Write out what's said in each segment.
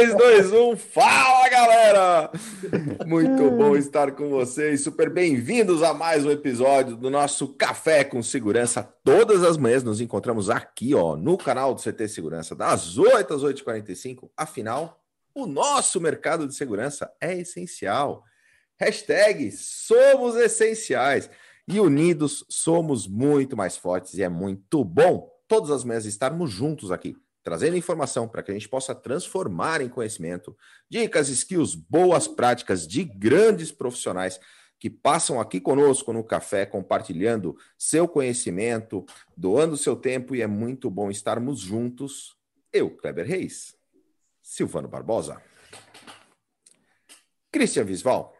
3, 2, 1, fala galera! Muito bom estar com vocês, super bem-vindos a mais um episódio do nosso Café com Segurança. Todas as manhãs nos encontramos aqui, ó, no canal do CT Segurança, das 8 às 8h45. Afinal, o nosso mercado de segurança é essencial. Hashtag somos essenciais e unidos somos muito mais fortes e é muito bom todas as manhãs estarmos juntos aqui trazendo informação para que a gente possa transformar em conhecimento, dicas, skills, boas práticas de grandes profissionais que passam aqui conosco no café, compartilhando seu conhecimento, doando seu tempo, e é muito bom estarmos juntos. Eu, Kleber Reis, Silvano Barbosa, Christian Visval,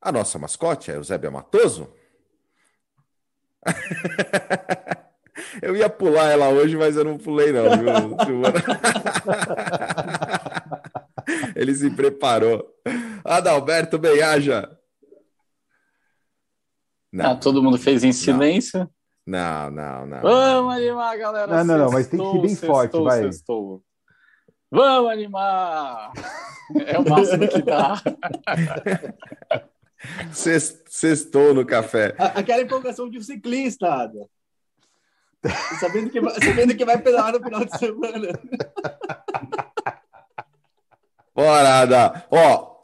a nossa mascote, é Eusébia Matoso. Eu ia pular ela hoje, mas eu não pulei, não, viu, Ele se preparou. Adalberto Beiaja. Não. Ah, todo mundo fez em silêncio? Não, não, não. Vamos animar, galera. Não, não, não, mas tem que ser bem sextou, forte, vai. Sextou. Vamos animar! É o máximo que dá. Sextou no café. Aquela empolgação de um ciclista, Ada. Sabendo que, sabendo que vai pedalar no final de semana. Bora, Ada. Ó,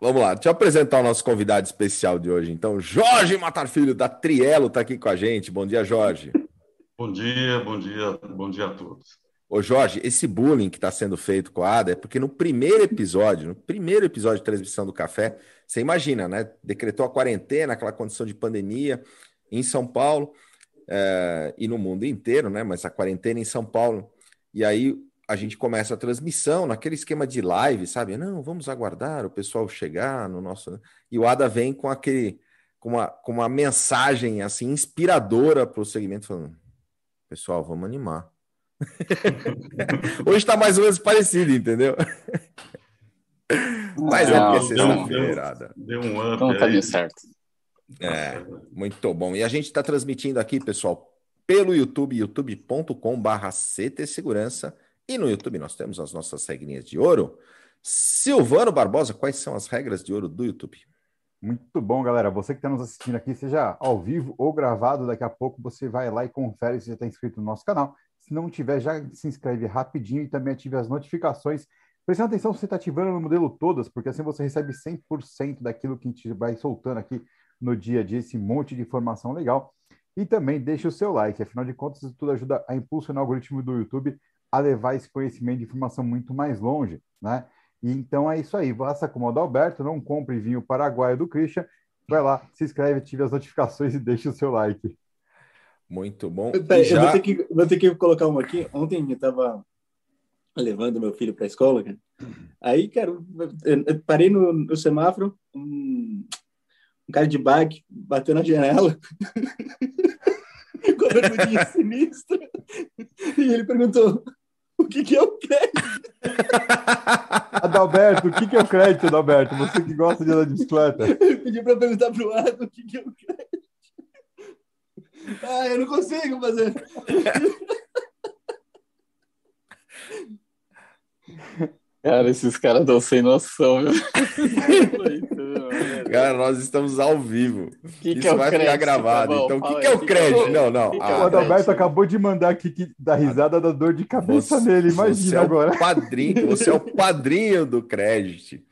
vamos lá. Deixa eu apresentar o nosso convidado especial de hoje. Então, Jorge Matar Filho, da Trielo, está aqui com a gente. Bom dia, Jorge. Bom dia, bom dia, bom dia a todos. Ô Jorge, esse bullying que está sendo feito com a Ada é porque no primeiro episódio, no primeiro episódio de transmissão do café, você imagina, né? Decretou a quarentena, aquela condição de pandemia em São Paulo é, e no mundo inteiro, né? Mas a quarentena em São Paulo. E aí a gente começa a transmissão naquele esquema de live, sabe? Não, vamos aguardar o pessoal chegar no nosso. E o Ada vem com aquele, com uma, com uma mensagem assim inspiradora para o segmento, falando: pessoal, vamos animar. Hoje está mais ou menos parecido, entendeu? Mas é porque é sexta-feira. Deu, deu, um up. Então tá certo. É, muito bom. E a gente está transmitindo aqui, pessoal, pelo YouTube, youtube.com/barra CT Segurança. E no YouTube nós temos as nossas regrinhas de ouro. Silvano Barbosa, quais são as regras de ouro do YouTube? Muito bom, galera. Você que está nos assistindo aqui, seja ao vivo ou gravado, daqui a pouco você vai lá e confere se já está inscrito no nosso canal. Se não tiver, já se inscreve rapidinho e também ative as notificações. Prestando atenção se você está ativando no modelo todas, porque assim você recebe 100% daquilo que a gente vai soltando aqui no dia a dia esse monte de informação legal. E também deixe o seu like, afinal de contas, isso tudo ajuda a impulsionar o algoritmo do YouTube a levar esse conhecimento de informação muito mais longe, né? E então é isso aí. Faça como o Adalberto, não compre vinho paraguaio do Christian. Vai lá, se inscreve, ative as notificações e deixe o seu like. Muito bom. Pera, já... eu vou ter, que, vou ter que colocar uma aqui. Ontem eu estava levando meu filho para a escola, cara. Aí, cara, eu parei no, no semáforo, um, um cara de bike bateu na janela com a bermudinha sinistra e ele perguntou o que, que é o crédito? Adalberto, o que, que é o crédito, Adalberto? Você que gosta de andar de bicicleta. Ele pediu para perguntar para o Adam o que, que é o crédito. Ah, eu não consigo fazer. Cara, esses caras estão sem noção, viu? Cara, nós estamos ao vivo. Que Isso que é vai crédito, ficar gravado. Tá então, o que, que, é o crédito? Não, não. Que ah, o Adalberto acabou de mandar aqui que dá risada da dor de cabeça você, nele. Imagina você agora. É o padrinho, você é o padrinho do crédito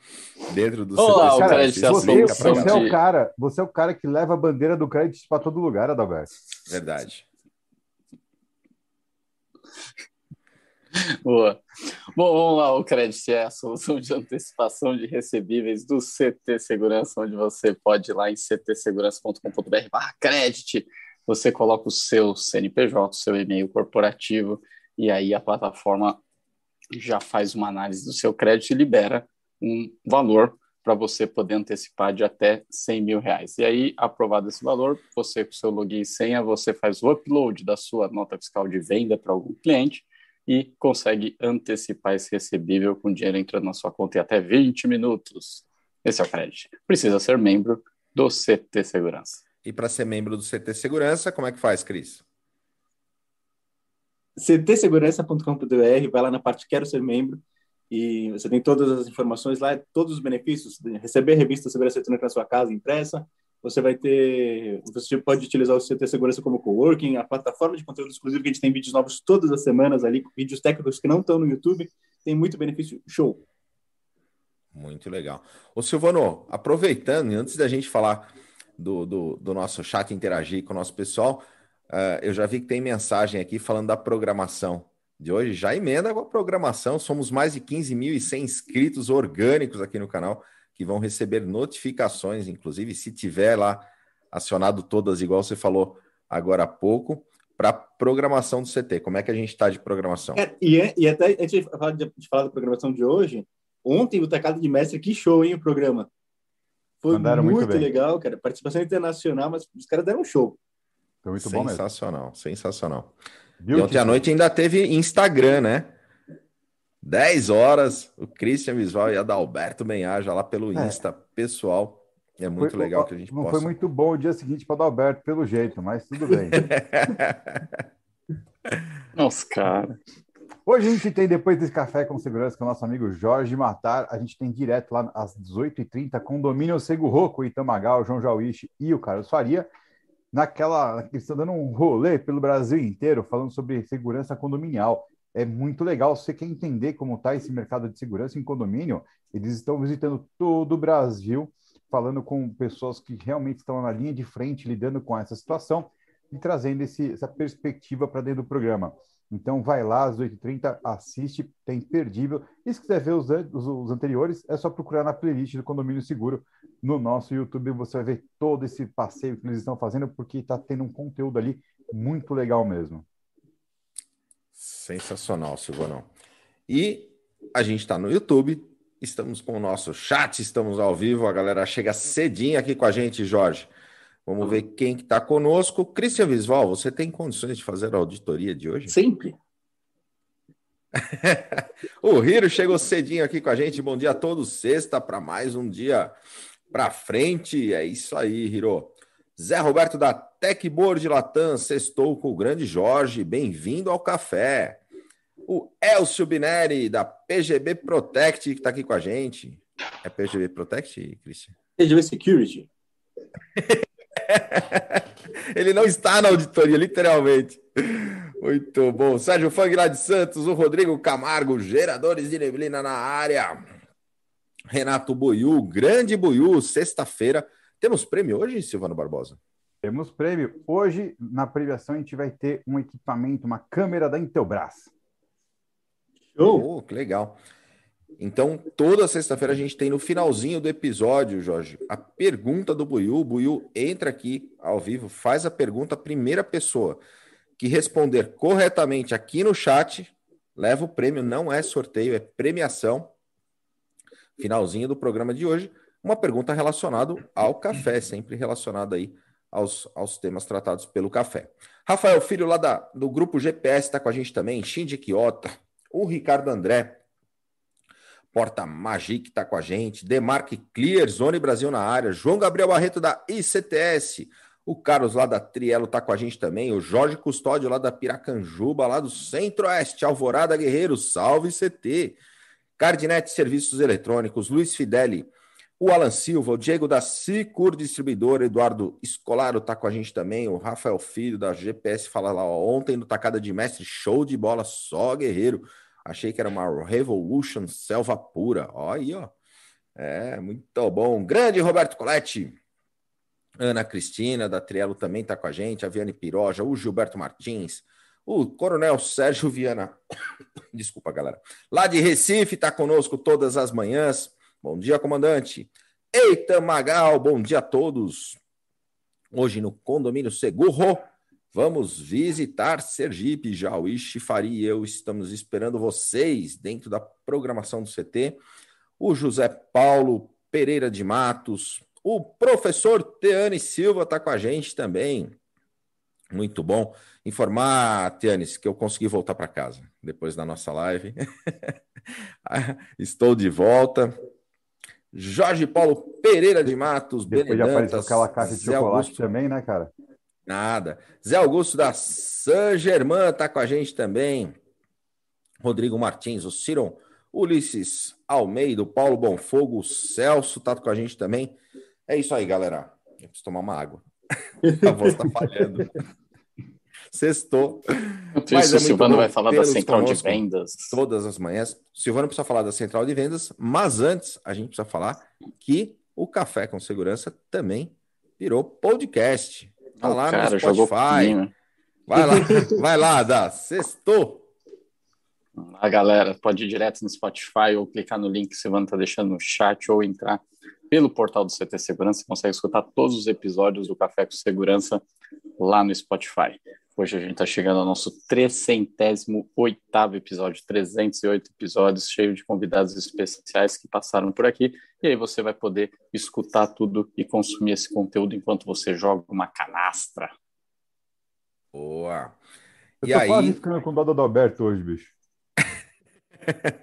dentro do Olá, seu cara, crédito você, você, é o cara, você é o cara que leva a bandeira do crédito para todo lugar, Adalberto. Verdade. Boa. Bom, vamos lá, o crédito é a solução de antecipação de recebíveis do CT Segurança, onde você pode ir lá em ctsegurança.com.br barra crédito, você coloca o seu CNPJ, o seu e-mail corporativo, e aí a plataforma já faz uma análise do seu crédito e libera um valor para você poder antecipar de até 100 mil reais. E aí, aprovado esse valor, você com seu login e senha, você faz o upload da sua nota fiscal de venda para algum cliente, e consegue antecipar esse recebível com dinheiro entrando na sua conta em até 20 minutos. Esse é o crédito. Precisa ser membro do CT Segurança. E para ser membro do CT Segurança, como é que faz, Cris? ctsegurança.com.br, vai lá na parte Quero Ser Membro e você tem todas as informações lá, todos os benefícios, receber a revista Segurança Eletrônica na sua casa impressa, você vai ter, você pode utilizar o CT Segurança como coworking, a plataforma de conteúdo exclusivo que a gente tem vídeos novos todas as semanas ali, vídeos técnicos que não estão no YouTube, tem muito benefício, show. Muito legal. Ô Silvano, aproveitando, antes da gente falar do, do, do nosso chat interagir com o nosso pessoal, uh, eu já vi que tem mensagem aqui falando da programação de hoje. Já emenda com a programação, somos mais de 15.100 inscritos orgânicos aqui no canal que vão receber notificações, inclusive se tiver lá acionado todas, igual você falou agora há pouco, para programação do CT. Como é que a gente está de programação? É, e, é, e até antes de falar, de, de falar da programação de hoje, ontem o Tecado de Mestre, que show, hein, o programa. Foi Mandaram muito, muito legal, cara. Participação internacional, mas os caras deram um show. Foi muito sensacional, bom Sensacional, sensacional. E ontem à noite ainda teve Instagram, né? 10 horas, o Christian Visual e a Dalberto Benhaja lá pelo é. Insta pessoal. É muito foi, legal que a gente não possa... foi muito bom o dia seguinte para Dalberto, pelo jeito, mas tudo bem. Nossa, cara. Hoje a gente tem, depois desse café com segurança com o nosso amigo Jorge Matar, a gente tem direto lá às 18h30, condomínio Segurro, com o Itamagal, o João Jauiche e o Carlos Faria. Naquela, eles estão dando um rolê pelo Brasil inteiro, falando sobre segurança condominial é muito legal. Você quer entender como está esse mercado de segurança em condomínio, eles estão visitando todo o Brasil, falando com pessoas que realmente estão na linha de frente, lidando com essa situação e trazendo esse, essa perspectiva para dentro do programa. Então, vai lá às 8h30, assiste, tem imperdível. E se quiser ver os, os, os, anteriores, é só procurar na playlist do Condomínio Seguro no nosso YouTube. Você vai ver todo esse passeio que eles estão fazendo, porque está tendo um conteúdo ali muito legal mesmo. Sensacional, Silvanão. E a gente está no YouTube, estamos com o nosso chat, estamos ao vivo, a galera chega cedinho aqui com a gente, Jorge. Vamos ver quem que está conosco. Cristian Visval, você tem condições de fazer a auditoria de hoje? Sempre. o Hiro chegou cedinho aqui com a gente. Bom dia a todos. Sexta para mais um dia para frente. É isso aí, Hiro. Zé Roberto da Techboard Latam, sextou com o grande Jorge, bem-vindo ao café. O Elcio Bineri, da PGB Protect, que está aqui com a gente. É PGB Protect, Cristian? PGB Security. Ele não está na auditoria, literalmente. Muito bom. Sérgio Fang lá de Santos, o Rodrigo Camargo, geradores de neblina na área. Renato Buiu, grande Buiu, sexta-feira temos prêmio hoje, Silvano Barbosa? Temos prêmio. Hoje, na premiação, a gente vai ter um equipamento, uma câmera da Intelbras. Show! Oh, que legal. Então, toda sexta-feira a gente tem no finalzinho do episódio, Jorge, a pergunta do Buiu. O Buiu entra aqui ao vivo, faz a pergunta, a primeira pessoa que responder corretamente aqui no chat, leva o prêmio, não é sorteio, é premiação. Finalzinho do programa de hoje uma pergunta relacionada ao café, sempre relacionada aí aos, aos temas tratados pelo café. Rafael Filho, lá da, do grupo GPS, está com a gente também, Shinji Kiota, o Ricardo André, Porta Magic está com a gente, Demarque Clear, Zone Brasil na área, João Gabriel Barreto da ICTS, o Carlos lá da Trielo está com a gente também, o Jorge Custódio lá da Piracanjuba, lá do Centro-Oeste, Alvorada Guerreiro, salve CT, Cardinete Serviços Eletrônicos, Luiz Fideli, o Alan Silva, o Diego da Cicur Distribuidora, Eduardo Escolaro está com a gente também, o Rafael Filho da GPS fala lá, ó, ontem no Tacada de Mestre, show de bola, só guerreiro. Achei que era uma Revolution selva pura. Ó aí, ó. É, muito bom. Grande Roberto Coletti. Ana Cristina, da Trielo, também está com a gente. A Viane Piroja, o Gilberto Martins, o Coronel Sérgio Viana. Desculpa, galera. Lá de Recife, está conosco todas as manhãs. Bom dia, comandante. Eita Magal, bom dia a todos. Hoje no Condomínio Seguro, vamos visitar Sergipe. Jauí, Fari e eu estamos esperando vocês dentro da programação do CT. O José Paulo Pereira de Matos, o professor Teane Silva está com a gente também. Muito bom. Informar, Teanes, que eu consegui voltar para casa depois da nossa live. Estou de volta. Jorge Paulo Pereira de Matos, Depois já apareceu aquela caixa de Zé chocolate Augusto. também, né, cara? Nada. Zé Augusto da San Germain está com a gente também. Rodrigo Martins, o Ciron, Ulisses Almeida, o Paulo Bonfogo, o Celso está com a gente também. É isso aí, galera. Eu preciso tomar uma água. a voz está falhando. Sextou. Mas é o Silvano vai falar da central de vendas. Todas as manhãs. O Silvano precisa falar da central de vendas, mas antes a gente precisa falar que o Café com Segurança também virou podcast. Tá lá cara, no Spotify. Né? Vai lá, vai lá, dá. Sextou. A galera pode ir direto no Spotify ou clicar no link que o Silvano está deixando no chat ou entrar pelo portal do CT Segurança. Você consegue escutar todos os episódios do Café com Segurança lá no Spotify. Hoje a gente está chegando ao nosso 308 episódio, 308 episódios, cheio de convidados especiais que passaram por aqui. E aí você vai poder escutar tudo e consumir esse conteúdo enquanto você joga uma canastra. Boa! Eu e tô aí... quase ficando com o do Alberto hoje, bicho.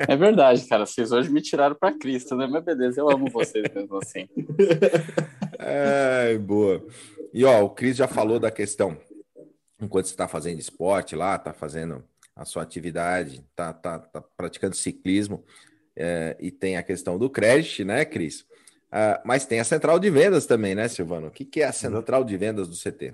É verdade, cara. Vocês hoje me tiraram para Cristo, né? Mas beleza, eu amo vocês mesmo assim. É, boa. E ó, o Cris já falou da questão enquanto você está fazendo esporte lá, está fazendo a sua atividade, está tá, tá praticando ciclismo, é, e tem a questão do crédito, né, Cris? Uh, mas tem a central de vendas também, né, Silvano? O que, que é a central de vendas do CT?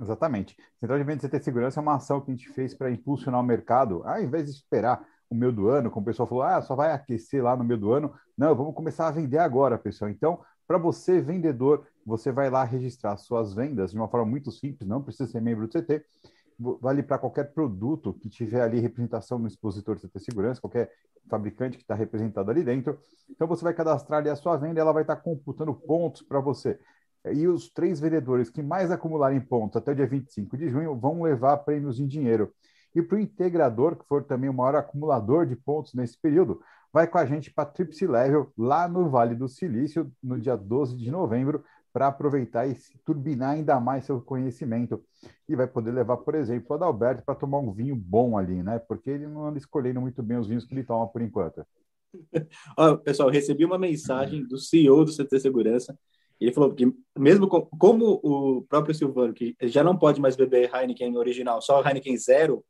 Exatamente. Central de vendas do CT Segurança é uma ação que a gente fez para impulsionar o mercado, ao invés de esperar o meio do ano, como o pessoal falou, ah, só vai aquecer lá no meio do ano. Não, vamos começar a vender agora, pessoal. Então, para você, vendedor, você vai lá registrar suas vendas de uma forma muito simples, não precisa ser membro do CT. Vale para qualquer produto que tiver ali representação no expositor de CT Segurança, qualquer fabricante que está representado ali dentro. Então você vai cadastrar ali a sua venda e ela vai estar tá computando pontos para você. E os três vendedores que mais acumularem pontos até o dia 25 de junho vão levar prêmios em dinheiro. E para o integrador, que for também o maior acumulador de pontos nesse período, vai com a gente para Tripsi Level, lá no Vale do Silício, no dia 12 de novembro, para aproveitar e turbinar ainda mais seu conhecimento. E vai poder levar, por exemplo, o Adalberto para tomar um vinho bom ali, né? Porque ele não anda escolhendo muito bem os vinhos que ele toma por enquanto. Ó, pessoal, recebi uma mensagem do CEO do CT Segurança. Ele falou que, mesmo com, como o próprio Silvano, que já não pode mais beber Heineken original, só Heineken Zero,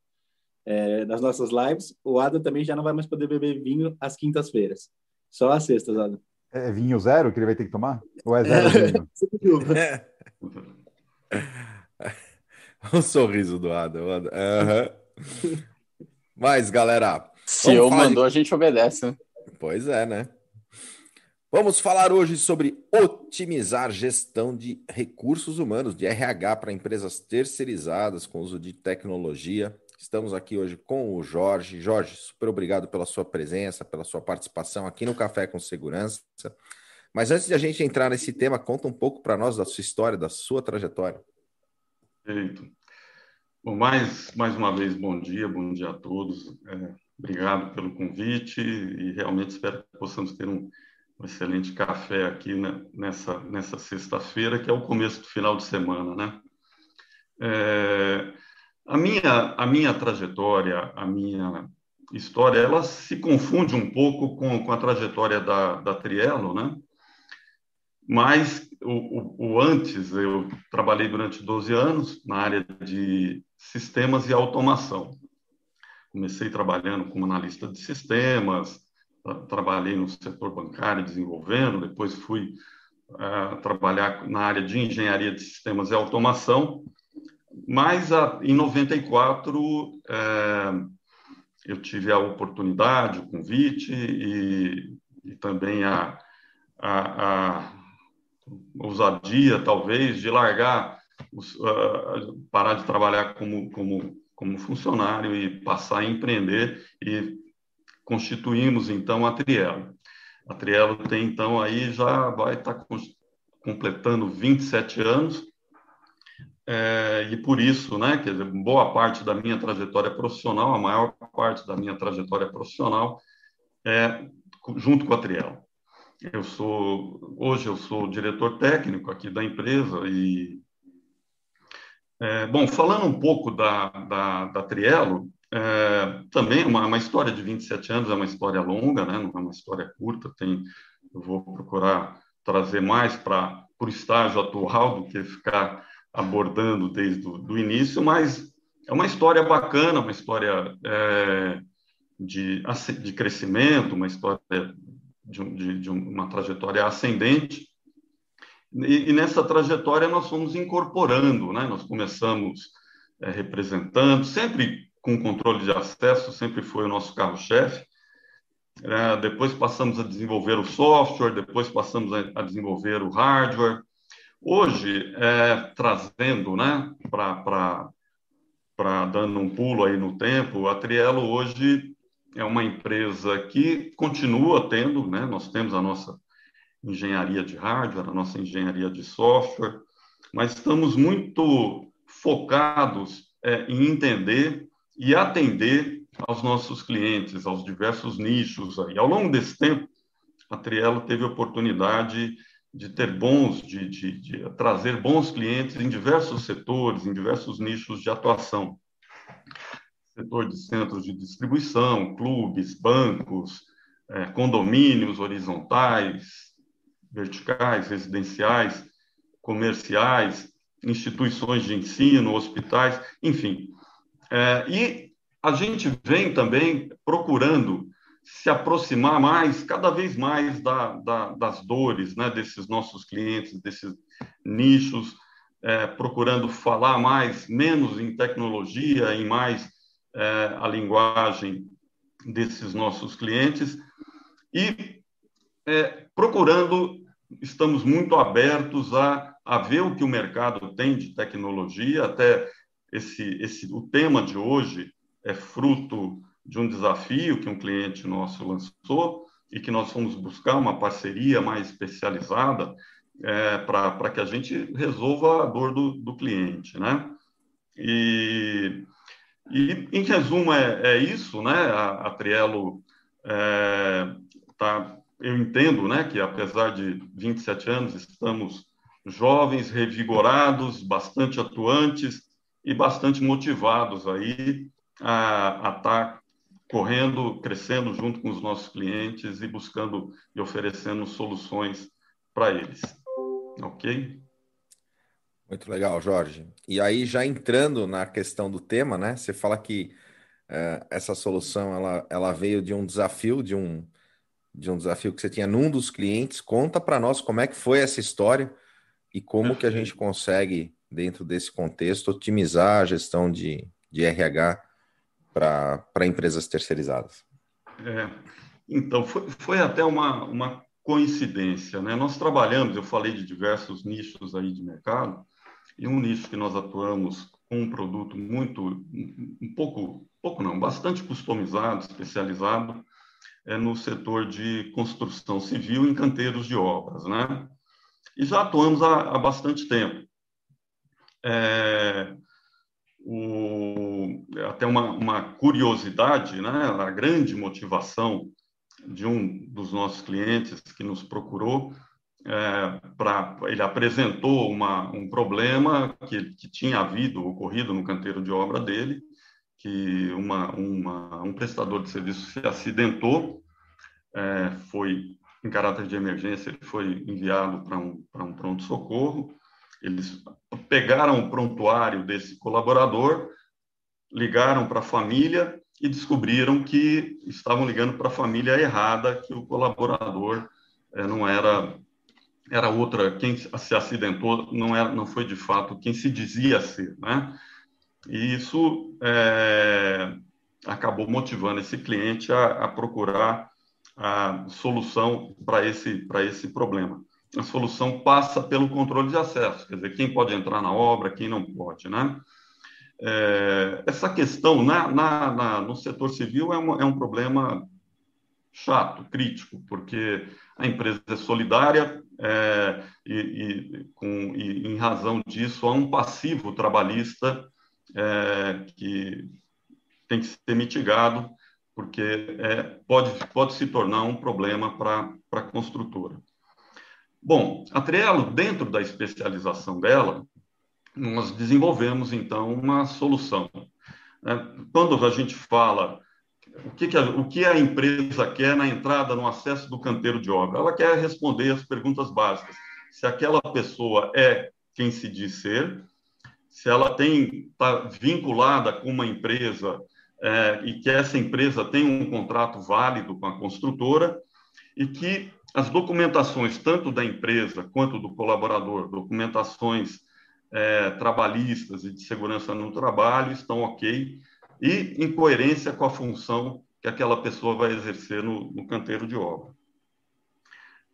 é, nas nossas lives, o Adam também já não vai mais poder beber vinho às quintas-feiras. Só às sextas, Adam. É vinho zero que ele vai ter que tomar? Ou é zero vinho? É. o sorriso do Adam. Uhum. Mas, galera. Se eu mandou, de... a gente obedece. Né? Pois é, né? Vamos falar hoje sobre otimizar gestão de recursos humanos, de RH para empresas terceirizadas com uso de tecnologia Estamos aqui hoje com o Jorge. Jorge, super obrigado pela sua presença, pela sua participação aqui no Café com Segurança. Mas antes de a gente entrar nesse tema, conta um pouco para nós da sua história, da sua trajetória. Perfeito. Bom, mais, mais uma vez, bom dia, bom dia a todos. É, obrigado pelo convite e realmente espero que possamos ter um, um excelente café aqui né, nessa, nessa sexta-feira, que é o começo do final de semana, né? É, a minha, a minha trajetória, a minha história, ela se confunde um pouco com, com a trajetória da, da Trielo, né? Mas o, o, o, antes, eu trabalhei durante 12 anos na área de sistemas e automação. Comecei trabalhando como analista de sistemas, trabalhei no setor bancário desenvolvendo, depois fui uh, trabalhar na área de engenharia de sistemas e automação, mas a, em 94 é, eu tive a oportunidade, o convite e, e também a, a, a, ousadia, talvez, de largar, os, uh, parar de trabalhar como, como, como funcionário e passar a empreender e constituímos então a Trielo. A Trielo tem então aí já vai estar tá completando 27 anos é, e por isso, né, quer dizer, boa parte da minha trajetória profissional, a maior parte da minha trajetória profissional é junto com a Triel. Eu sou, hoje eu sou diretor técnico aqui da empresa e, é, bom, falando um pouco da, da, da Trielo, é, também uma, uma história de 27 anos é uma história longa, né, não é uma história curta, tem, eu vou procurar trazer mais para o estágio atual do que ficar abordando desde o início, mas é uma história bacana, uma história é, de, de crescimento, uma história de, de, de uma trajetória ascendente. E, e, nessa trajetória nós fomos incorporando, né? Nós começamos é, representando, sempre com controle de acesso, sempre foi o nosso carro-chefe. É, depois passamos a desenvolver o software, depois passamos a, a desenvolver o hardware. Hoje, é, trazendo, né, para dando um pulo aí no tempo, a Trielo hoje é uma empresa que continua tendo, né, nós temos a nossa engenharia de hardware, a nossa engenharia de software, mas estamos muito focados é, em entender e atender aos nossos clientes, aos diversos nichos aí. Ao longo desse tempo, a Trielo teve a oportunidade de ter bons, de, de, de trazer bons clientes em diversos setores, em diversos nichos de atuação. Setor de centros de distribuição, clubes, bancos, é, condomínios horizontais, verticais, residenciais, comerciais, instituições de ensino, hospitais, enfim. É, e a gente vem também procurando se aproximar mais, cada vez mais da, da, das dores né, desses nossos clientes, desses nichos, é, procurando falar mais, menos em tecnologia, em mais é, a linguagem desses nossos clientes. E é, procurando, estamos muito abertos a, a ver o que o mercado tem de tecnologia, até esse, esse, o tema de hoje é fruto de um desafio que um cliente nosso lançou e que nós fomos buscar uma parceria mais especializada é, para que a gente resolva a dor do, do cliente, né? E, e, em resumo, é, é isso, né? A, a Trielo é, tá, eu entendo, né, que apesar de 27 anos, estamos jovens, revigorados, bastante atuantes e bastante motivados aí a estar correndo, crescendo junto com os nossos clientes e buscando e oferecendo soluções para eles. Ok? Muito legal, Jorge. E aí, já entrando na questão do tema, né? Você fala que uh, essa solução ela, ela veio de um desafio, de um, de um desafio que você tinha num dos clientes. Conta para nós como é que foi essa história e como que a gente consegue, dentro desse contexto, otimizar a gestão de, de RH para empresas terceirizadas. É, então, foi, foi até uma, uma coincidência, né? Nós trabalhamos, eu falei de diversos nichos aí de mercado, e um nicho que nós atuamos com um produto muito, um pouco, pouco não, bastante customizado, especializado, é no setor de construção civil em canteiros de obras, né? E já atuamos há, há bastante tempo. É, o, até uma, uma, curiosidade, né? A grande motivação de um dos nossos clientes que nos procurou é, para ele apresentou uma, um problema que, que tinha havido ocorrido no canteiro de obra dele que uma, uma, um prestador de serviço se acidentou, é, foi em caráter de emergência, ele foi enviado para um, um pronto-socorro. Eles pegaram o prontuário desse colaborador, ligaram para a família e descobriram que estavam ligando para a família errada, que o colaborador é, não era era outra quem se acidentou não era não foi de fato quem se dizia ser, né? E isso é, acabou motivando esse cliente a, a procurar a solução para esse, esse problema. A solução passa pelo controle de acesso, quer dizer, quem pode entrar na obra, quem não pode, né? É, essa questão na, na, na, no setor civil é, uma, é um problema chato, crítico, porque a empresa é solidária é, e, e, com, e, em razão disso, há um passivo trabalhista é, que tem que ser mitigado, porque é, pode, pode se tornar um problema para a construtora. Bom, a Trielo, dentro da especialização dela, nós desenvolvemos, então, uma solução. Né? Quando a gente fala o que, que a, o que a empresa quer na entrada, no acesso do canteiro de obra, ela quer responder as perguntas básicas. Se aquela pessoa é quem se diz ser, se ela está vinculada com uma empresa é, e que essa empresa tem um contrato válido com a construtora e que as documentações tanto da empresa quanto do colaborador, documentações é, trabalhistas e de segurança no trabalho estão ok e em coerência com a função que aquela pessoa vai exercer no, no canteiro de obra.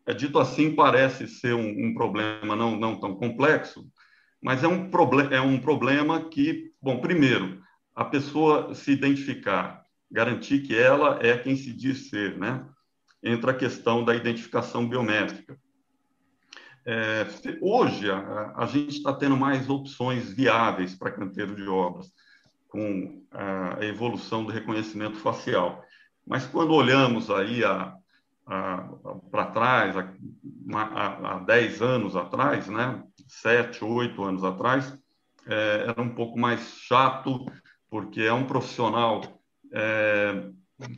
É dito assim, parece ser um, um problema não, não tão complexo, mas é um, é um problema que, bom, primeiro, a pessoa se identificar, garantir que ela é quem se diz ser, né? Entra a questão da identificação biométrica. É, hoje, a, a gente está tendo mais opções viáveis para canteiro de obras, com a evolução do reconhecimento facial. Mas quando olhamos aí a, para trás, há, há 10 anos atrás, né? sete, oito anos atrás, é, era um pouco mais chato, porque é um profissional é,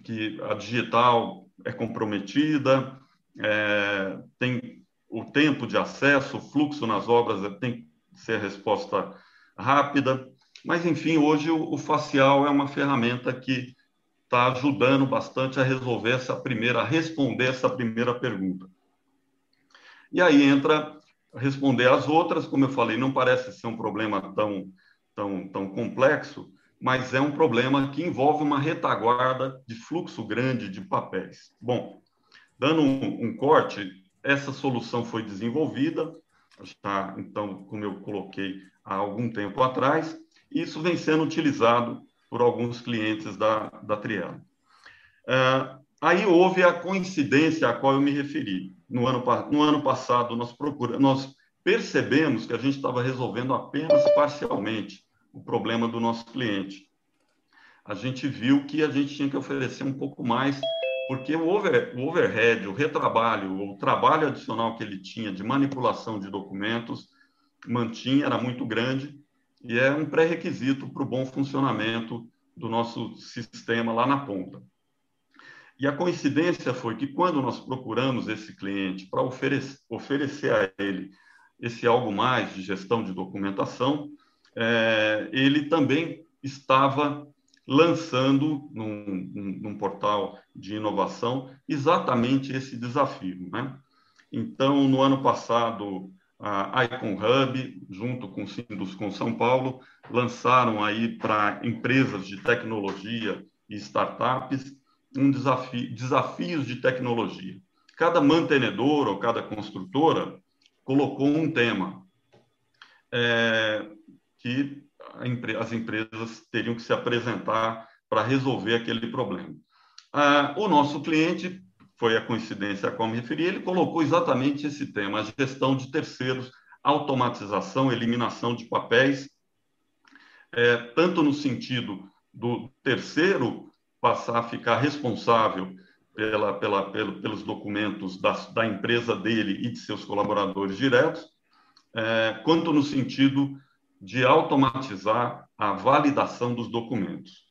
que a digital é comprometida, é, tem o tempo de acesso, o fluxo nas obras tem que ser resposta rápida, mas enfim, hoje o, o facial é uma ferramenta que está ajudando bastante a resolver essa primeira, a responder essa primeira pergunta. E aí entra responder as outras, como eu falei, não parece ser um problema tão, tão, tão complexo, mas é um problema que envolve uma retaguarda de fluxo grande de papéis. Bom, dando um, um corte, essa solução foi desenvolvida, já, então, como eu coloquei há algum tempo atrás, e isso vem sendo utilizado por alguns clientes da, da Triela. Uh, aí houve a coincidência a qual eu me referi. No ano, no ano passado, nós, procura, nós percebemos que a gente estava resolvendo apenas parcialmente o problema do nosso cliente. A gente viu que a gente tinha que oferecer um pouco mais, porque o, over, o overhead, o retrabalho, o trabalho adicional que ele tinha de manipulação de documentos, mantinha, era muito grande, e é um pré-requisito para o bom funcionamento do nosso sistema lá na ponta. E a coincidência foi que quando nós procuramos esse cliente para oferecer, oferecer a ele esse algo mais de gestão de documentação, é, ele também estava lançando num, num, num, portal de inovação exatamente esse desafio. Né? Então, no ano passado, a Icon Hub, junto com o Sinduscom São Paulo, lançaram aí para empresas de tecnologia e startups um desafio, desafios de tecnologia. Cada mantenedor ou cada construtora colocou um tema é, que as empresas teriam que se apresentar para resolver aquele problema. Ah, o nosso cliente foi a coincidência a qual me referi, ele colocou exatamente esse tema, a gestão de terceiros, automatização, eliminação de papéis, é, tanto no sentido do terceiro passar a ficar responsável pela, pela, pelo, pelos documentos da, da, empresa dele e de seus colaboradores diretos, é, quanto no sentido de automatizar a validação dos documentos.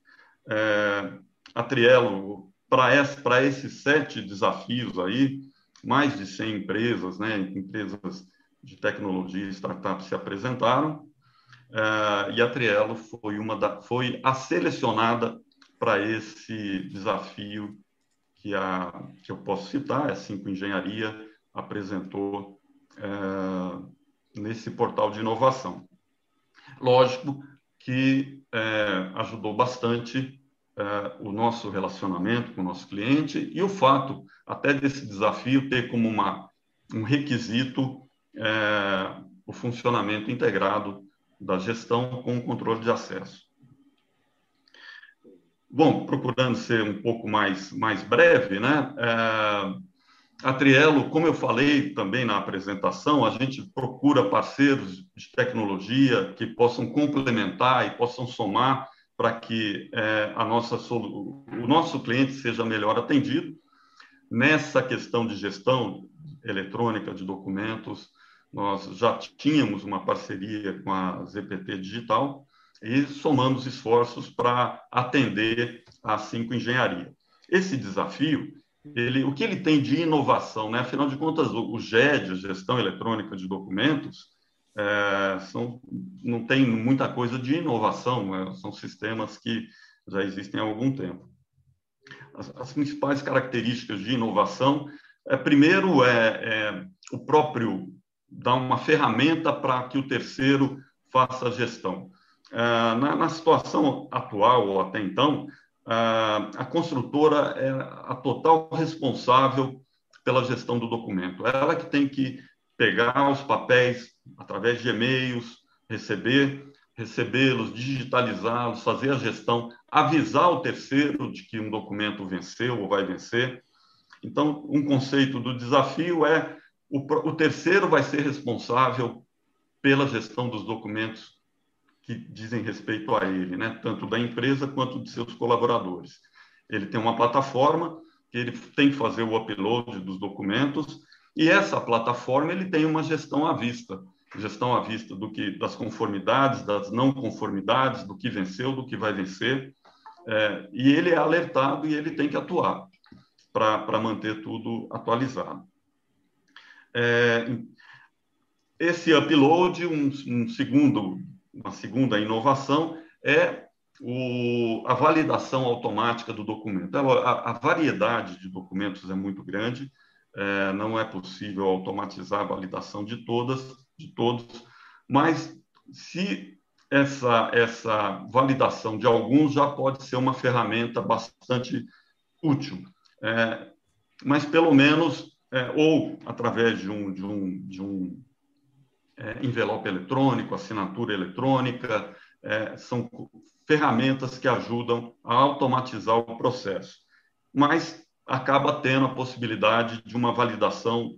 É, a Trielo para esses sete desafios aí, mais de 100 empresas, né, empresas de tecnologia e startups se apresentaram, uh, e a Trielo foi, uma da, foi a selecionada para esse desafio que, a, que eu posso citar, a Cinco Engenharia apresentou uh, nesse portal de inovação. Lógico que uh, ajudou bastante uh, o nosso relacionamento com o nosso cliente e o fato até desse desafio ter como uma, um requisito uh, o funcionamento integrado da gestão com o controle de acesso. Bom, procurando ser um pouco mais, mais breve, né? Uh, a Trielo, como eu falei também na apresentação, a gente procura parceiros de tecnologia que possam complementar e possam somar para que é, a nossa, o nosso cliente seja melhor atendido. Nessa questão de gestão eletrônica de documentos, nós já tínhamos uma parceria com a ZPT Digital e somamos esforços para atender a Cinco Engenharia. Esse desafio, ele, o que ele tem de inovação, né? afinal de contas, o, o GED, Gestão Eletrônica de Documentos, é, são, não tem muita coisa de inovação, né? são sistemas que já existem há algum tempo. As, as principais características de inovação é, primeiro, é, é o próprio dar uma ferramenta para que o terceiro faça a gestão. É, na, na, situação atual, ou até então, a construtora é a total responsável pela gestão do documento. Ela que tem que pegar os papéis através de e-mails, receber, recebê-los, digitalizá-los, fazer a gestão, avisar o terceiro de que um documento venceu ou vai vencer. Então, um conceito do desafio é o, o terceiro vai ser responsável pela gestão dos documentos que dizem respeito a ele, né? tanto da empresa quanto de seus colaboradores. Ele tem uma plataforma que ele tem que fazer o upload dos documentos e essa plataforma ele tem uma gestão à vista, gestão à vista do que das conformidades, das não conformidades, do que venceu, do que vai vencer, é, e ele é alertado e ele tem que atuar para manter tudo atualizado. É, esse upload, um, um, segundo, uma segunda inovação, é o, a validação automática do documento. A, a, variedade de documentos é muito grande, é, não é possível automatizar a validação de todas, de todos, mas se essa, essa validação de alguns já pode ser uma ferramenta bastante útil é, mas pelo menos, é, ou através de um, de um, de um é, envelope eletrônico, assinatura eletrônica, é, são ferramentas que ajudam a automatizar o processo. Mas acaba tendo a possibilidade de uma validação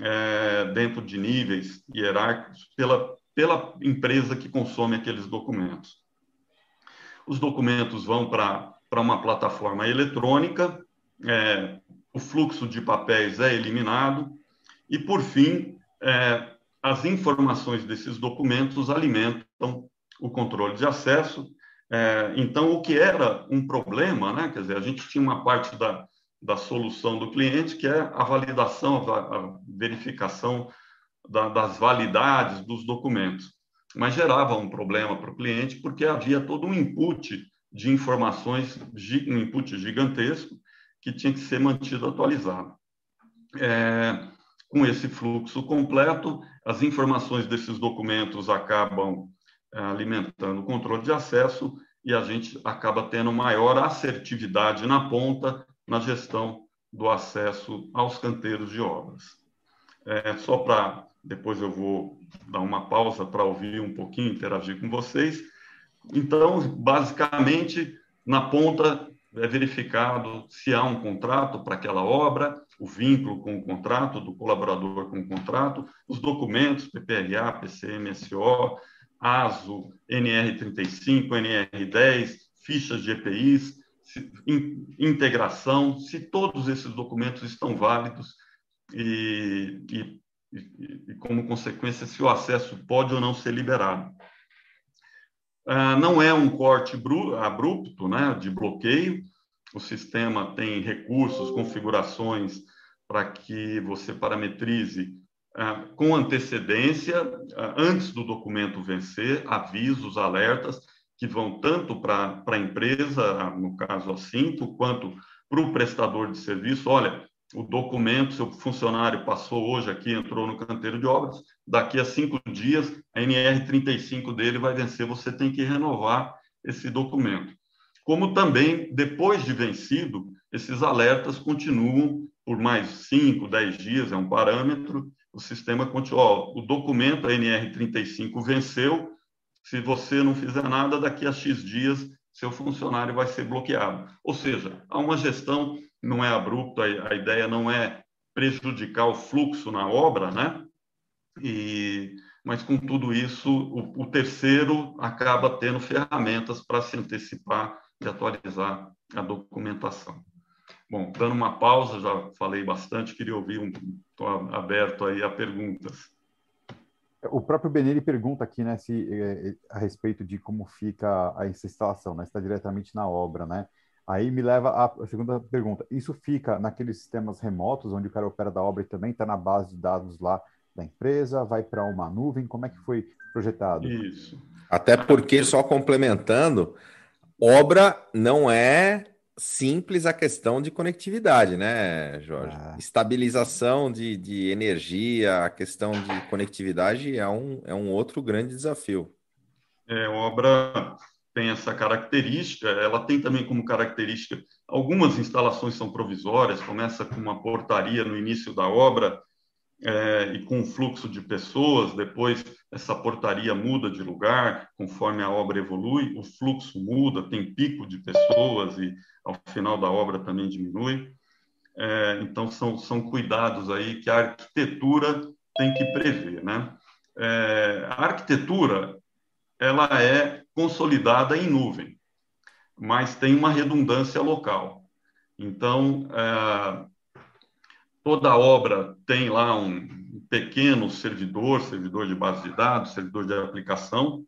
é, dentro de níveis hierárquicos pela, pela empresa que consome aqueles documentos. Os documentos vão para uma plataforma eletrônica é, o fluxo de papéis é eliminado e, por fim, é, as informações desses documentos alimentam o controle de acesso. É, então, o que era um problema, né? quer dizer, a gente tinha uma parte da, da solução do cliente que é a validação, a, a verificação da, das validades dos documentos, mas gerava um problema para o cliente porque havia todo um input de informações, um input gigantesco, que tinha que ser mantido atualizado. É, com esse fluxo completo, as informações desses documentos acabam é, alimentando o controle de acesso e a gente acaba tendo maior assertividade na ponta na gestão do acesso aos canteiros de obras. É, só para depois eu vou dar uma pausa para ouvir um pouquinho, interagir com vocês. Então, basicamente, na ponta é verificado se há um contrato para aquela obra, o vínculo com o contrato, do colaborador com o contrato, os documentos, PPLA, PCMSO, ASO, NR35, NR10, fichas de EPIs, se, in, integração, se todos esses documentos estão válidos e, e, e, e, como consequência, se o acesso pode ou não ser liberado. Ah, não é um corte abrupto, né, de bloqueio. O sistema tem recursos, configurações para que você parametrize ah, com antecedência, ah, antes do documento vencer, avisos, alertas, que vão tanto para a empresa, no caso a Cinto, quanto para o prestador de serviço. Olha, o documento, seu funcionário passou hoje aqui, entrou no canteiro de obras, daqui a cinco dias a NR35 dele vai vencer, você tem que renovar esse documento. Como também, depois de vencido, esses alertas continuam por mais cinco, dez dias, é um parâmetro, o sistema continua, ó, o documento, a NR35 venceu, se você não fizer nada, daqui a X dias, seu funcionário vai ser bloqueado. Ou seja, há uma gestão não é abrupto, a, ideia não é prejudicar o fluxo na obra, né? E, mas com tudo isso, o, o terceiro acaba tendo ferramentas para se antecipar e atualizar a documentação. Bom, dando uma pausa, já falei bastante, queria ouvir um, estou aberto aí a perguntas. O próprio Benelli pergunta aqui, né, se, é, a respeito de como fica essa instalação, né, está diretamente na obra, né? Aí me leva à segunda pergunta. Isso fica naqueles sistemas remotos, onde o cara opera da obra e também está na base de dados lá da empresa? Vai para uma nuvem? Como é que foi projetado? Isso. Até porque, só complementando, obra não é simples a questão de conectividade, né, Jorge? Ah. Estabilização de, de energia, a questão de conectividade é um, é um outro grande desafio. É, obra tem essa característica, ela tem também como característica, algumas instalações são provisórias, começa com uma portaria no início da obra, é, e com o fluxo de pessoas, depois essa portaria muda de lugar, conforme a obra evolui, o fluxo muda, tem pico de pessoas e ao final da obra também diminui. É, então, são, são cuidados aí que a arquitetura tem que prever, né? É, a arquitetura, ela é consolidada em nuvem, mas tem uma redundância local. Então, é, toda obra tem lá um pequeno servidor, servidor de base de dados, servidor de aplicação,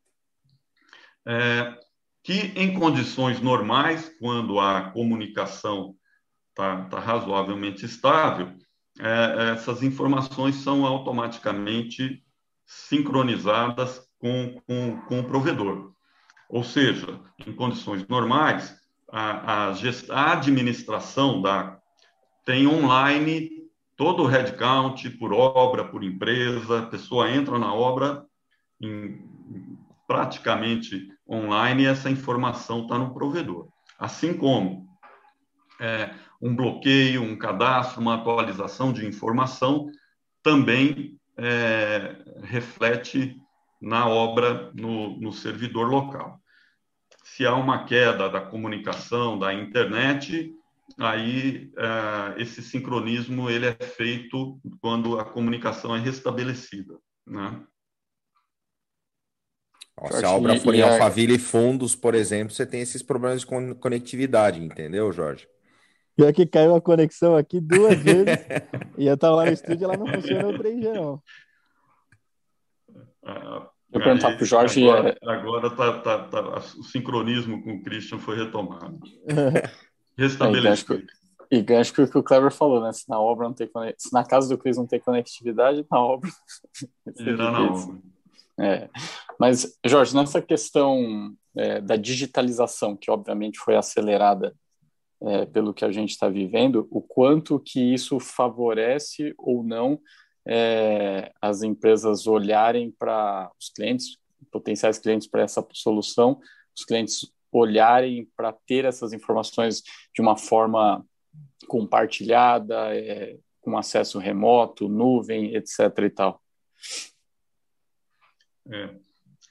é, que em condições normais, quando a comunicação está tá razoavelmente estável, é, essas informações são automaticamente sincronizadas com, com, com o provedor. Ou seja, em condições normais, a, a, gest, a administração da, tem online todo o headcount por obra, por empresa, a pessoa entra na obra em, praticamente online e essa informação está no provedor. Assim como é, um bloqueio, um cadastro, uma atualização de informação também é, reflete na obra no, no servidor local. Se há uma queda da comunicação, da internet, aí uh, esse sincronismo ele é feito quando a comunicação é restabelecida, né? Se a obra for em Alphaville e Fundos, por exemplo, você tem esses problemas de conectividade, entendeu, Jorge? Pior que caiu a conexão aqui duas vezes e eu tava lá no estúdio e ela não funcionou 3G, não. Ah, eu perguntar para o Jorge. Agora, é... agora tá, tá, tá, o sincronismo com o Christian foi retomado. restabelecido. E gancho que o que o falou, né? Se na obra não tem se na casa do Cris não tem conectividade, na obra. Irá na obra. É. Mas, Jorge, nessa questão é, da digitalização, que obviamente foi acelerada é, pelo que a gente está vivendo, o quanto que isso favorece ou não é, as empresas olharem para os clientes, potenciais clientes para essa solução, os clientes olharem para ter essas informações de uma forma compartilhada, é, com acesso remoto, nuvem, etc. e tal. É,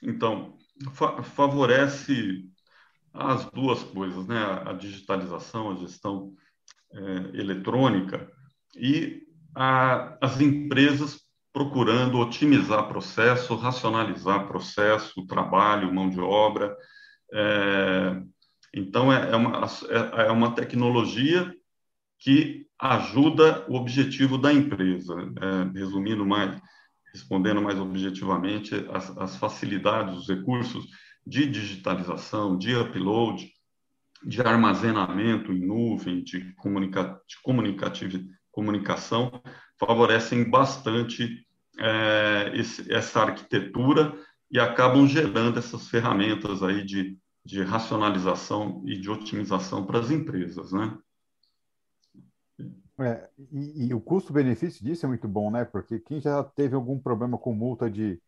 então, fa favorece as duas coisas, né? A digitalização, a gestão é, eletrônica e a, as empresas procurando otimizar processo, racionalizar processo, trabalho, mão de obra, é, então, é, é, uma, é, é uma tecnologia que ajuda o objetivo da empresa. É, resumindo mais, respondendo mais objetivamente, as, as, facilidades, os recursos de digitalização, de upload, de armazenamento em nuvem, de, comunica, de comunicativo, comunicação, favorecem bastante é, esse, essa arquitetura e acabam gerando essas ferramentas aí de, de racionalização e de otimização para as empresas, né? É, e, e, o custo-benefício disso é muito bom, né? Porque quem já teve algum problema com multa de,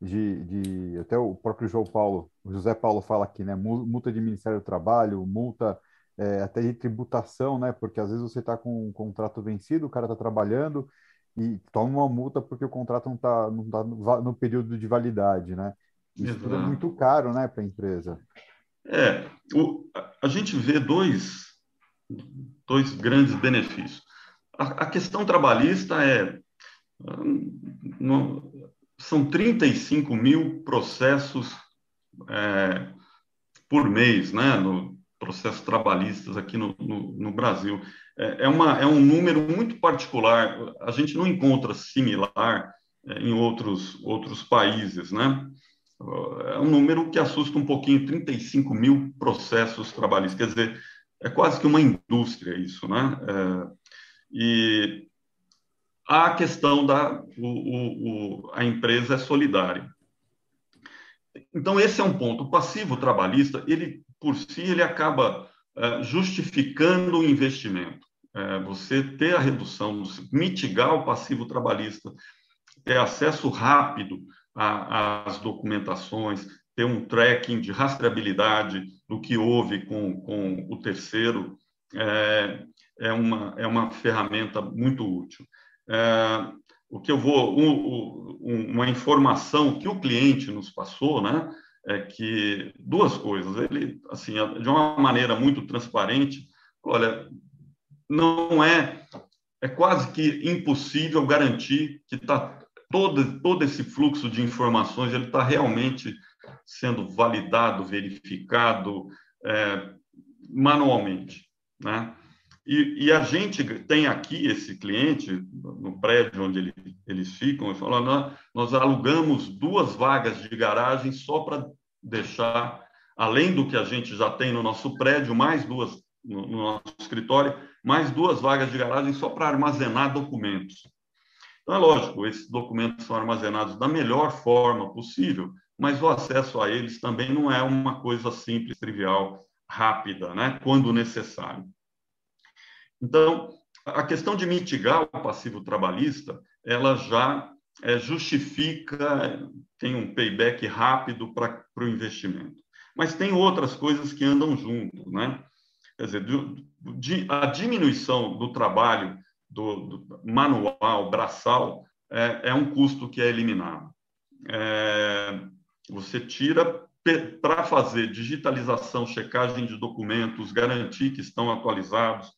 de, de, até o próprio João Paulo, o José Paulo fala aqui, né? Multa de Ministério do Trabalho, multa é, até de tributação, né? Porque às vezes você está com um contrato vencido, o cara está trabalhando e toma uma multa porque o contrato não está não tá no período de validade, né? Isso tudo é muito caro, né, para a empresa. É, o, a gente vê dois, dois grandes benefícios. A, a questão trabalhista é no, são 35 mil processos é, por mês, né, no processos trabalhistas aqui no, no, no Brasil. É, é, uma, é um número muito particular. A gente não encontra similar é, em outros outros países, né? é um número que assusta um pouquinho, 35 mil processos trabalhistas, quer dizer, é quase que uma indústria isso, né? É, e a questão da o, o, a empresa é solidária. Então esse é um ponto. O passivo trabalhista, ele por si ele acaba justificando o investimento. É, você ter a redução, mitigar o passivo trabalhista, ter acesso rápido às documentações, ter um tracking de rastreabilidade do que houve com, com o terceiro, é, é, uma, é uma ferramenta muito útil. É, o que eu vou, um, um, uma informação que o cliente nos passou, né, é que duas coisas. Ele, assim, de uma maneira muito transparente, olha, não é, é quase que impossível garantir que está todo todo esse fluxo de informações ele está realmente sendo validado, verificado é, manualmente, né? E, e, a gente tem aqui esse cliente, no prédio onde ele, eles ficam, ele falou, nós, nós alugamos duas vagas de garagem só para deixar, além do que a gente já tem no nosso prédio, mais duas no, no nosso escritório, mais duas vagas de garagem só para armazenar documentos. Então, é lógico, esses documentos são armazenados da melhor forma possível, mas o acesso a eles também não é uma coisa simples, trivial, rápida, né? quando necessário. Então, a questão de mitigar o passivo trabalhista, ela já é, justifica, tem um payback rápido para o investimento. Mas tem outras coisas que andam junto, né? Quer dizer, de, a diminuição do trabalho do, do manual, braçal, é, é, um custo que é eliminado. É, você tira para fazer digitalização, checagem de documentos, garantir que estão atualizados,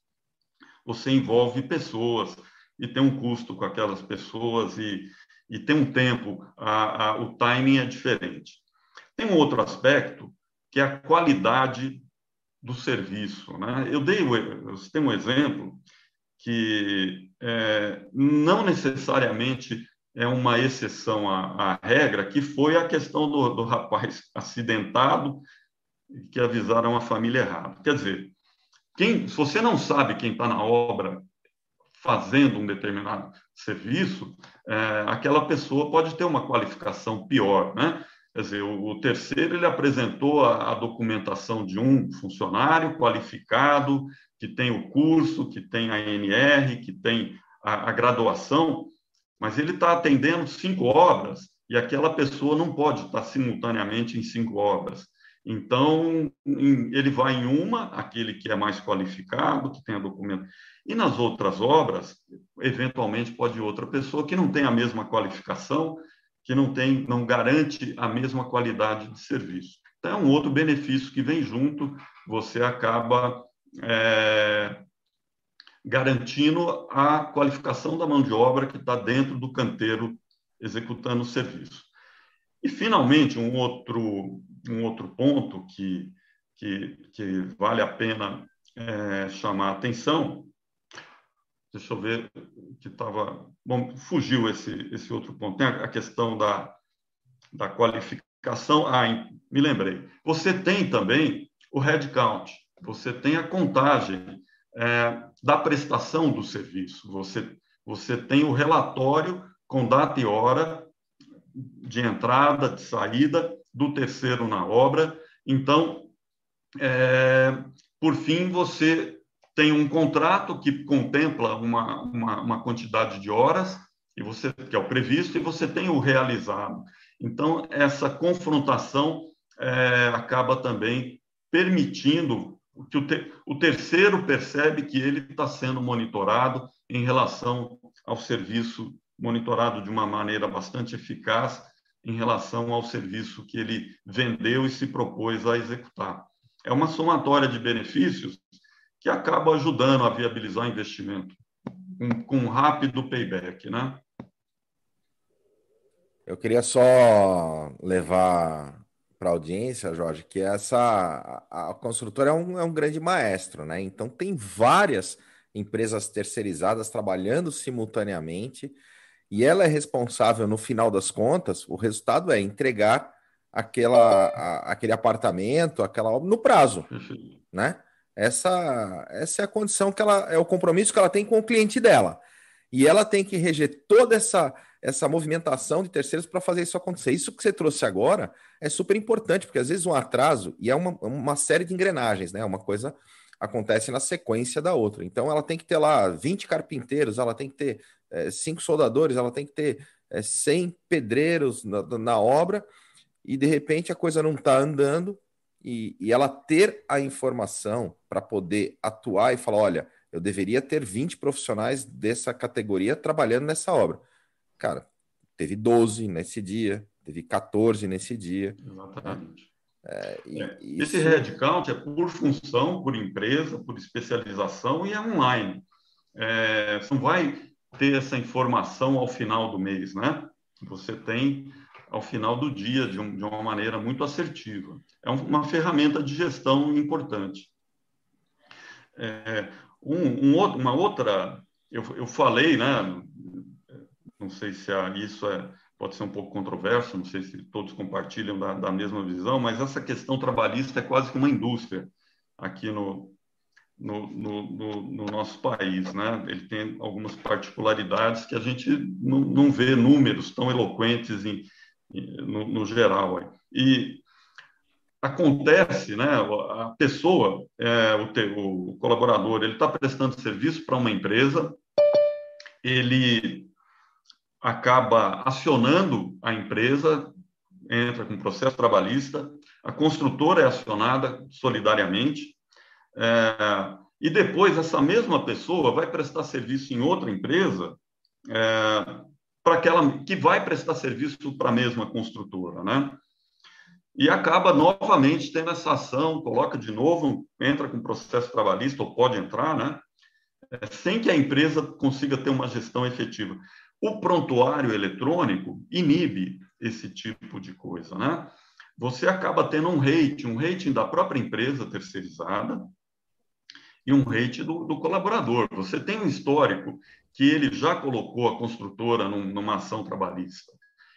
você envolve pessoas e tem um custo com aquelas pessoas e, e tem um tempo, a, a, o timing é diferente. Tem um outro aspecto que é a qualidade do serviço. Né? Eu dei, você tem um exemplo que é, não necessariamente é uma exceção à, à, regra, que foi a questão do, do rapaz acidentado que avisaram a família errada. Quer dizer, quem, se você não sabe quem está na obra fazendo um determinado serviço, é, aquela pessoa pode ter uma qualificação pior, né? Quer dizer, o, terceiro ele apresentou a, a, documentação de um funcionário qualificado que tem o curso, que tem a NR, que tem a, a graduação, mas ele está atendendo cinco obras e aquela pessoa não pode estar simultaneamente em cinco obras. Então, ele vai em uma, aquele que é mais qualificado, que tem a documento. E nas outras obras, eventualmente pode outra pessoa que não tem a mesma qualificação, que não tem, não garante a mesma qualidade de serviço. Então, é um outro benefício que vem junto, você acaba é, garantindo a qualificação da mão de obra que está dentro do canteiro executando o serviço. E, finalmente, um outro, um outro ponto que, que, que vale a pena é, chamar a atenção, deixa eu ver que estava... Bom, fugiu esse, esse outro ponto. Tem a, a questão da, da qualificação. Ah, me lembrei. Você tem também o headcount, você tem a contagem é, da prestação do serviço, você, você tem o relatório com data e hora de entrada, de saída do terceiro na obra. Então, é, por fim, você tem um contrato que contempla uma, uma, uma, quantidade de horas e você que é o previsto e você tem o realizado. Então, essa confrontação é, acaba também permitindo que o, te, o terceiro percebe que ele está sendo monitorado em relação ao serviço monitorado de uma maneira bastante eficaz em relação ao serviço que ele vendeu e se propôs a executar. É uma somatória de benefícios que acaba ajudando a viabilizar o investimento com, com rápido payback, né? Eu queria só levar para a audiência, Jorge, que essa a, a construtora é um, é um grande maestro, né? Então tem várias empresas terceirizadas trabalhando simultaneamente e ela é responsável, no final das contas, o resultado é entregar aquela, a, aquele apartamento, aquela obra no prazo, né? Essa, essa é a condição que ela é o compromisso que ela tem com o cliente dela. E ela tem que reger toda essa, essa movimentação de terceiros para fazer isso acontecer. Isso que você trouxe agora é super importante, porque às vezes um atraso, e é uma, uma série de engrenagens, né? Uma coisa acontece na sequência da outra. Então ela tem que ter lá 20 carpinteiros, ela tem que ter é, cinco soldadores, ela tem que ter é, 100 pedreiros na, na obra, e de repente a coisa não está andando, e, e ela ter a informação para poder atuar e falar: olha, eu deveria ter 20 profissionais dessa categoria trabalhando nessa obra. Cara, teve 12 nesse dia, teve 14 nesse dia. Exatamente. É, é. Esse headcount é por função, por empresa, por especialização e é online. É, não vai ter essa informação ao final do mês, né? Você tem ao final do dia de, um, de uma maneira muito assertiva. É uma ferramenta de gestão importante. É, um, um, uma outra, eu, eu falei, né? Não sei se isso é, pode ser um pouco controverso, não sei se todos compartilham da, da mesma visão, mas essa questão trabalhista é quase que uma indústria aqui no, no, no, no, nosso país. Né? Ele tem algumas particularidades que a gente não, não vê números tão eloquentes em, no, no geral. E acontece, né? A pessoa, é, o, te, o colaborador, ele está prestando serviço para uma empresa, ele acaba acionando a empresa, entra com processo trabalhista, a construtora é acionada solidariamente, é, e depois essa mesma pessoa vai prestar serviço em outra empresa é, para aquela que vai prestar serviço para a mesma construtora, né? E acaba novamente tendo essa ação, coloca de novo, entra com processo trabalhista ou pode entrar, né? É, sem que a empresa consiga ter uma gestão efetiva. O prontuário eletrônico inibe esse tipo de coisa, né? Você acaba tendo um rating, um rating da própria empresa terceirizada e um rating do, do colaborador. Você tem um histórico que ele já colocou a construtora num, numa ação trabalhista.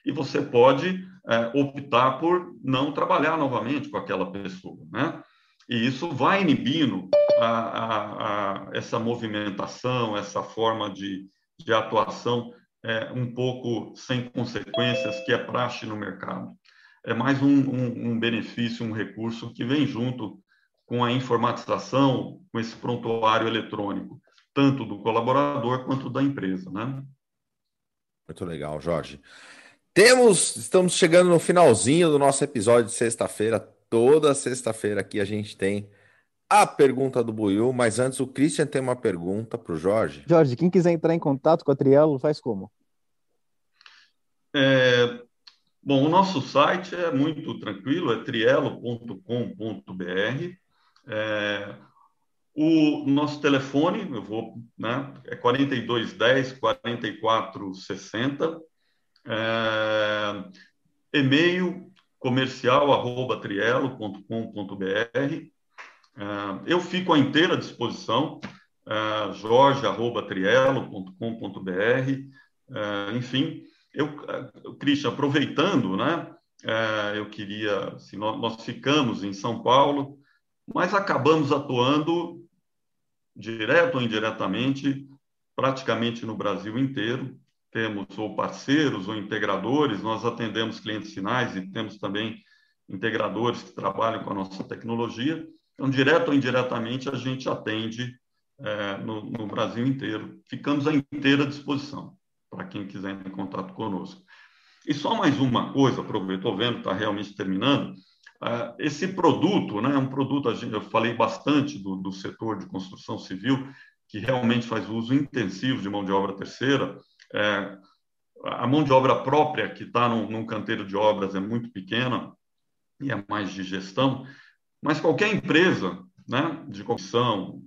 E você pode é, optar por não trabalhar novamente com aquela pessoa, né? E isso vai inibindo a, a, a, essa movimentação, essa forma de, de atuação é, um pouco sem consequências que é praxe no mercado. É mais um, um, um benefício, um recurso que vem junto com a informatização, com esse prontuário eletrônico tanto do colaborador quanto da empresa, né? Muito legal, Jorge. Temos, estamos chegando no finalzinho do nosso episódio de sexta-feira. Toda sexta-feira aqui a gente tem a pergunta do Buiu, mas antes o Christian tem uma pergunta para o Jorge. Jorge, quem quiser entrar em contato com a Trielo, faz como? É, bom, o nosso site é muito tranquilo, é trielo.com.br. É, o nosso telefone, eu vou, né, é 4210 4460. É, e-mail comercial arroba trielo.com.br. É, eu fico à inteira disposição, é, jorge.trielo.com.br. É, enfim, eu, Christian, aproveitando, né, é, eu queria, assim, nós, nós ficamos em São Paulo, mas acabamos atuando direto ou indiretamente, praticamente no Brasil inteiro. Temos ou parceiros ou integradores, nós atendemos clientes finais e temos também integradores que trabalham com a nossa tecnologia. Então, direto ou indiretamente, a gente atende é, no, no, Brasil inteiro. Ficamos à inteira disposição para quem quiser entrar em contato conosco. E só mais uma coisa, estou vendo, está realmente terminando. Uh, esse produto, né, é um produto, eu falei bastante do, do, setor de construção civil, que realmente faz uso intensivo de mão de obra terceira. É, a mão de obra própria, que está num, num canteiro de obras, é muito pequena e é mais de gestão, mas qualquer empresa né, de construção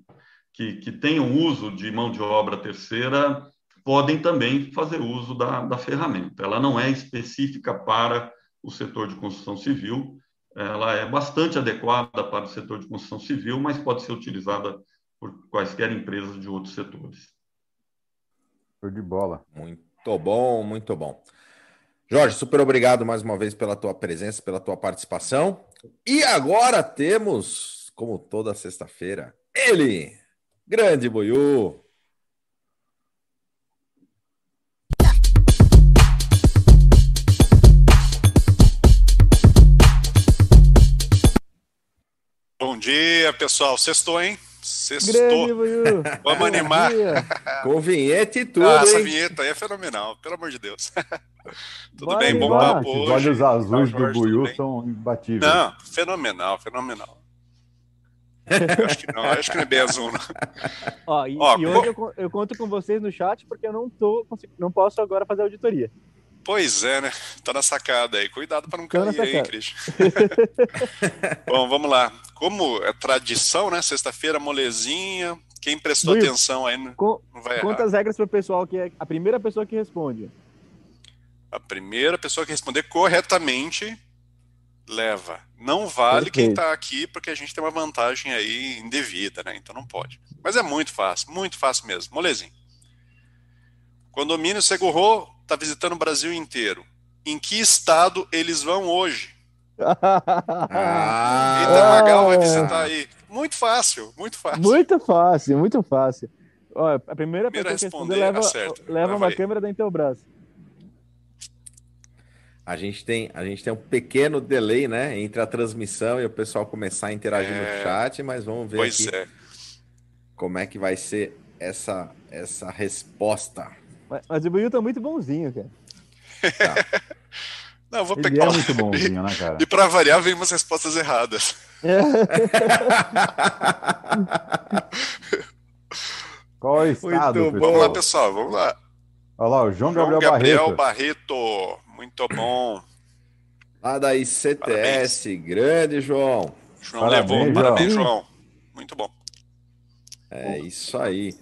que, que tenha um uso de mão de obra terceira podem também fazer uso da, da ferramenta. Ela não é específica para o setor de construção civil, ela é bastante adequada para o setor de construção civil, mas pode ser utilizada por quaisquer empresas de outros setores. Show de bola. Muito bom, muito bom. Jorge, super obrigado mais uma vez pela tua presença, pela tua participação. E agora temos, como toda sexta-feira, ele, grande Buiu. Dia, pessoal. Sextou, hein? Sextou. Vamos animar. Com vinheta e tudo, Ah, essa hein? vinheta aí é fenomenal, pelo amor de Deus. Tudo Bora bem? Bom animar. papo Os olhos azuis Tá, do Jorge, Buiu são imbatíveis. Não, fenomenal, fenomenal. Eu acho que não, acho que não é bem azul, não. Ó, e, Ó, e hoje eu, eu conto com vocês no chat porque eu não tô, não posso agora fazer auditoria. Pois é, né? Tá na sacada aí. Cuidado para não Tô cair aí. Christian. Bom, vamos lá. Como é tradição, né? Sexta-feira, molezinha. Quem prestou Will, atenção aí não não vai errar. conta as regras pro pessoal que é a primeira pessoa que responde. A primeira pessoa que responder corretamente leva. Não vale quem Perfeito. tá aqui, porque a gente tem uma vantagem aí indevida, né? Então não pode. Mas é muito fácil, muito fácil mesmo. Molezinho. Condomínio Segurro tá visitando o Brasil inteiro. Em que estado eles vão hoje? Ah, Eita, Magal vai Ah. visitar aí. Muito fácil, muito fácil. muito fácil, muito fácil. Ó, a primeira Primeiro pessoa que leva, acerta. leva uma aí. câmera da Intelbras. A gente, tem, a gente tem um pequeno delay, né? Entre a transmissão e o pessoal começar a interagir É. no chat, mas vamos ver Pois aqui é. como é que vai ser essa, essa resposta. Mas, mas o Buiu tá muito bonzinho, cara. Não, eu vou Ele pegar. é muito bonzinho, né, cara? E para variar, vem umas respostas erradas. Qual é o estado, Muito bom. Vamos lá, pessoal? vamos lá. Olha lá, o João João Gabriel, Gabriel Barreto. Barreto. Muito bom. Lá da ICTS, grande João. João Parabéns, levou. João. Parabéns, João. Muito bom. É isso aí.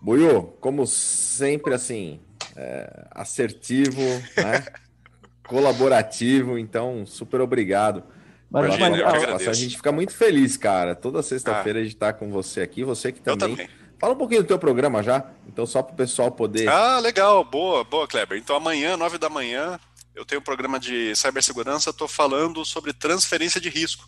Buiu, como sempre, assim, é, assertivo, né? Colaborativo, então, super obrigado. Mas, mas. A agradeço. gente fica muito feliz, cara. Toda sexta-feira a gente tá com você aqui, você que também. também. Fala um pouquinho do teu programa já, então só para o pessoal poder. Ah, legal. Boa, boa, Kleber. Então amanhã, nove da manhã, eu tenho um programa de cibersegurança, estou falando sobre transferência de risco.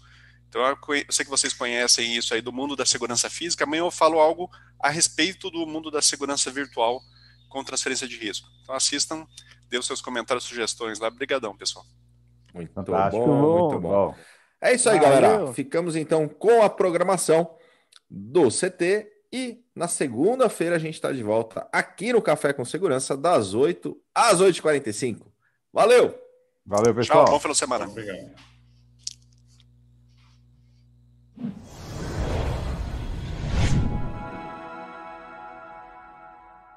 Então eu sei que vocês conhecem isso aí do mundo da segurança física. Amanhã eu falo algo a respeito do mundo da segurança virtual com transferência de risco. Então assistam, dê os seus comentários, sugestões lá. Obrigadão, pessoal. Muito Fantástico. bom, muito bom. Bom, É isso aí, Valeu. galera. Ficamos então com a programação do CT e na segunda-feira a gente está de volta aqui no Café com Segurança, das 8 às 8h45. Valeu! valeu, Tchau, pessoal. bom final de semana. Obrigado.